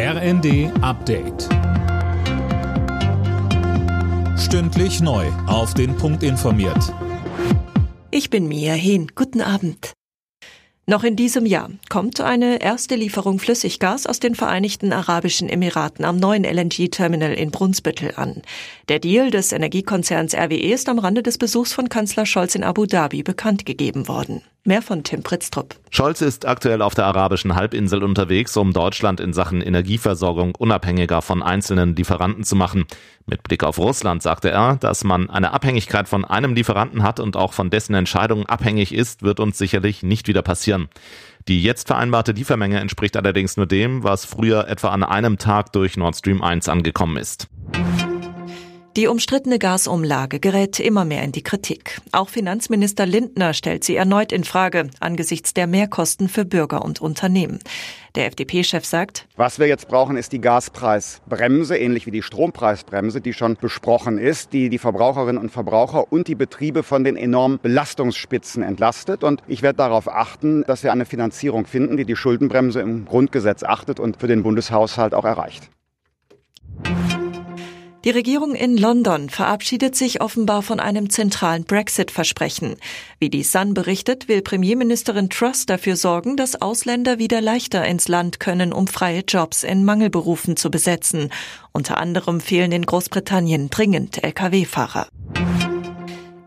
RND Update. Stündlich neu. Auf den Punkt informiert. Ich bin Mia Hehn. Guten Abend. Noch in diesem Jahr kommt eine erste Lieferung Flüssiggas aus den Vereinigten Arabischen Emiraten am neuen LNG-Terminal in Brunsbüttel an. Der Deal des Energiekonzerns RWE ist am Rande des Besuchs von Kanzler Scholz in Abu Dhabi bekannt gegeben worden. Mehr von Tim Pritztrup. Scholz ist aktuell auf der arabischen Halbinsel unterwegs, um Deutschland in Sachen Energieversorgung unabhängiger von einzelnen Lieferanten zu machen. Mit Blick auf Russland sagte er, dass man eine Abhängigkeit von einem Lieferanten hat und auch von dessen Entscheidungen abhängig ist, wird uns sicherlich nicht wieder passieren. Die jetzt vereinbarte Liefermenge entspricht allerdings nur dem, was früher etwa an einem Tag durch Nord Stream 1 angekommen ist. Die umstrittene Gasumlage gerät immer mehr in die Kritik. Auch Finanzminister Lindner stellt sie erneut in Frage angesichts der Mehrkosten für Bürger und Unternehmen. Der FDP-Chef sagt, was wir jetzt brauchen, ist die Gaspreisbremse, ähnlich wie die Strompreisbremse, die schon besprochen ist, die die Verbraucherinnen und Verbraucher und die Betriebe von den enormen Belastungsspitzen entlastet. Und ich werde darauf achten, dass wir eine Finanzierung finden, die die Schuldenbremse im Grundgesetz achtet und für den Bundeshaushalt auch erreicht. Die Regierung in London verabschiedet sich offenbar von einem zentralen Brexit-Versprechen. Wie die Sun berichtet, will Premierministerin Truss dafür sorgen, dass Ausländer wieder leichter ins Land können, um freie Jobs in Mangelberufen zu besetzen. Unter anderem fehlen in Großbritannien dringend Lkw-Fahrer.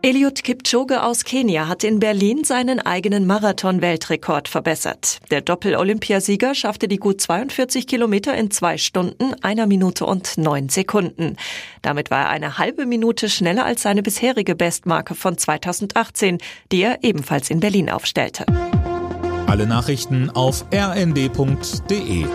Eliud Kipchoge aus Kenia hat in Berlin seinen eigenen Marathon-Weltrekord verbessert. Der Doppel-Olympiasieger schaffte die gut 42 Kilometer in zwei Stunden, einer Minute und neun Sekunden. Damit war er eine halbe Minute schneller als seine bisherige Bestmarke von 2018, die er ebenfalls in Berlin aufstellte. Alle Nachrichten auf rnd.de